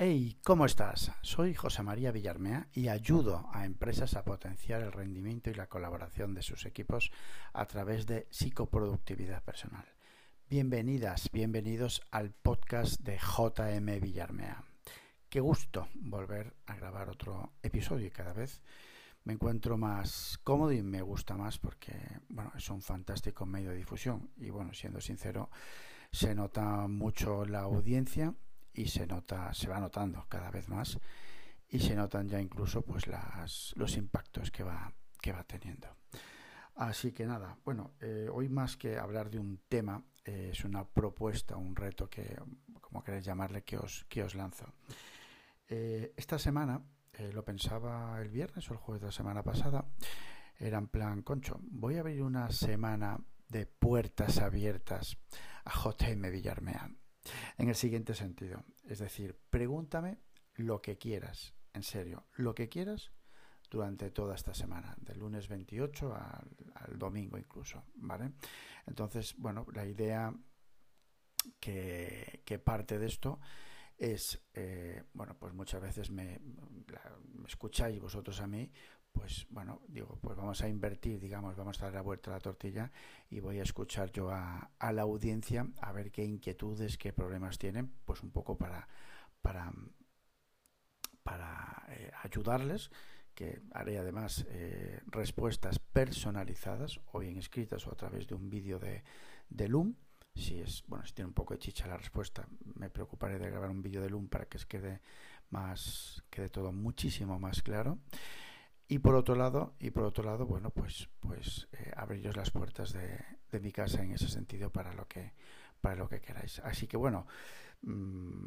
Hey, ¿cómo estás? Soy José María Villarmea y ayudo a empresas a potenciar el rendimiento y la colaboración de sus equipos a través de psicoproductividad personal. Bienvenidas, bienvenidos al podcast de JM Villarmea. Qué gusto volver a grabar otro episodio y cada vez me encuentro más cómodo y me gusta más porque, bueno, es un fantástico medio de difusión y, bueno, siendo sincero, se nota mucho la audiencia y se nota, se va notando cada vez más y se notan ya incluso pues las, los impactos que va, que va teniendo. Así que nada, bueno, eh, hoy más que hablar de un tema, eh, es una propuesta, un reto que, como queréis llamarle, que os, que os lanzo. Eh, esta semana, lo pensaba el viernes o el jueves de la semana pasada, era en plan, concho, voy a abrir una semana de puertas abiertas a JM Villarmean. En el siguiente sentido, es decir, pregúntame lo que quieras, en serio, lo que quieras durante toda esta semana, del lunes 28 al, domingo incluso, ¿vale? Entonces, bueno, la idea que, parte de esto es, eh, bueno, pues muchas veces me, me, escucháis vosotros a mí pues bueno, digo, pues vamos a invertir, digamos, vamos a dar la vuelta a la tortilla y voy a escuchar yo a, la audiencia a ver qué inquietudes, qué problemas tienen, pues un poco para, para, para eh, ayudarles, que haré además eh, respuestas personalizadas, o bien escritas o a través de un vídeo de, de Loom. Si es, bueno, si tiene un poco de chicha la respuesta, me preocuparé de grabar un vídeo de Loom para que quede más, quede todo muchísimo más claro. Y por otro lado, y por otro lado, bueno, pues, pues eh, las puertas de, mi casa en ese sentido para lo que, para lo que queráis. Así que bueno, mmm,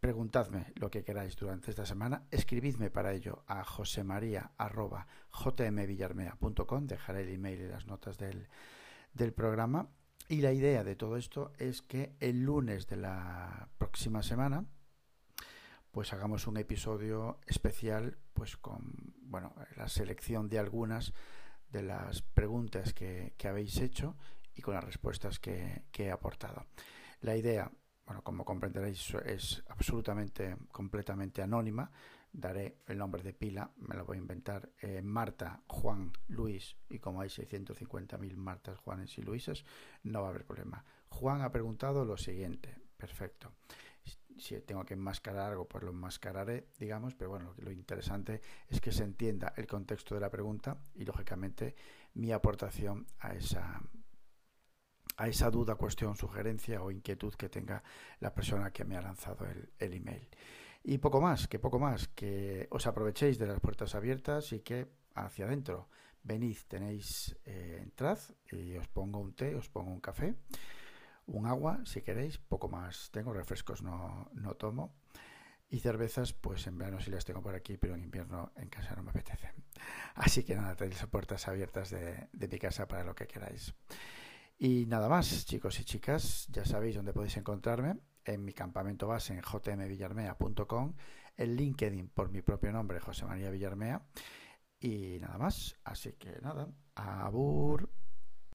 preguntadme lo que queráis durante esta semana, escribidme para ello a josemaria.jmvillarmea.com, dejaré el email y las notas del, del programa. Y la idea de todo esto es que el lunes de la próxima semana, pues hagamos un episodio especial pues con bueno la selección de algunas de las preguntas que, habéis hecho y con las respuestas que, he aportado. La idea, bueno, como comprenderéis, es absolutamente, completamente anónima. Daré el nombre de pila, me lo voy a inventar, eh, Marta, Juan, Luis, y como hay 650.000 Martas, Juanes y Luises, no va a haber problema. Juan ha preguntado lo siguiente, perfecto si tengo que enmascarar algo, pues lo enmascararé, digamos, pero bueno, lo, interesante es que se entienda el contexto de la pregunta y, lógicamente, mi aportación a esa, a esa duda, cuestión, sugerencia o inquietud que tenga la persona que me ha lanzado el, el email. Y poco más, que poco más, que os aprovechéis de las puertas abiertas y que hacia adentro venid, tenéis, eh, entrad y os pongo un té, os pongo un café un agua, si queréis, poco más. Tengo refrescos, no, no tomo. Y cervezas, pues en verano sí las tengo por aquí, pero en invierno en casa no me apetece. Así que nada, tenéis las puertas abiertas de, de mi casa para lo que queráis. Y nada más, chicos y chicas, ya sabéis dónde podéis encontrarme. En mi campamento base en jmvillarmea.com, en LinkedIn por mi propio nombre, José María Villarmea. Y nada más, así que nada, abur.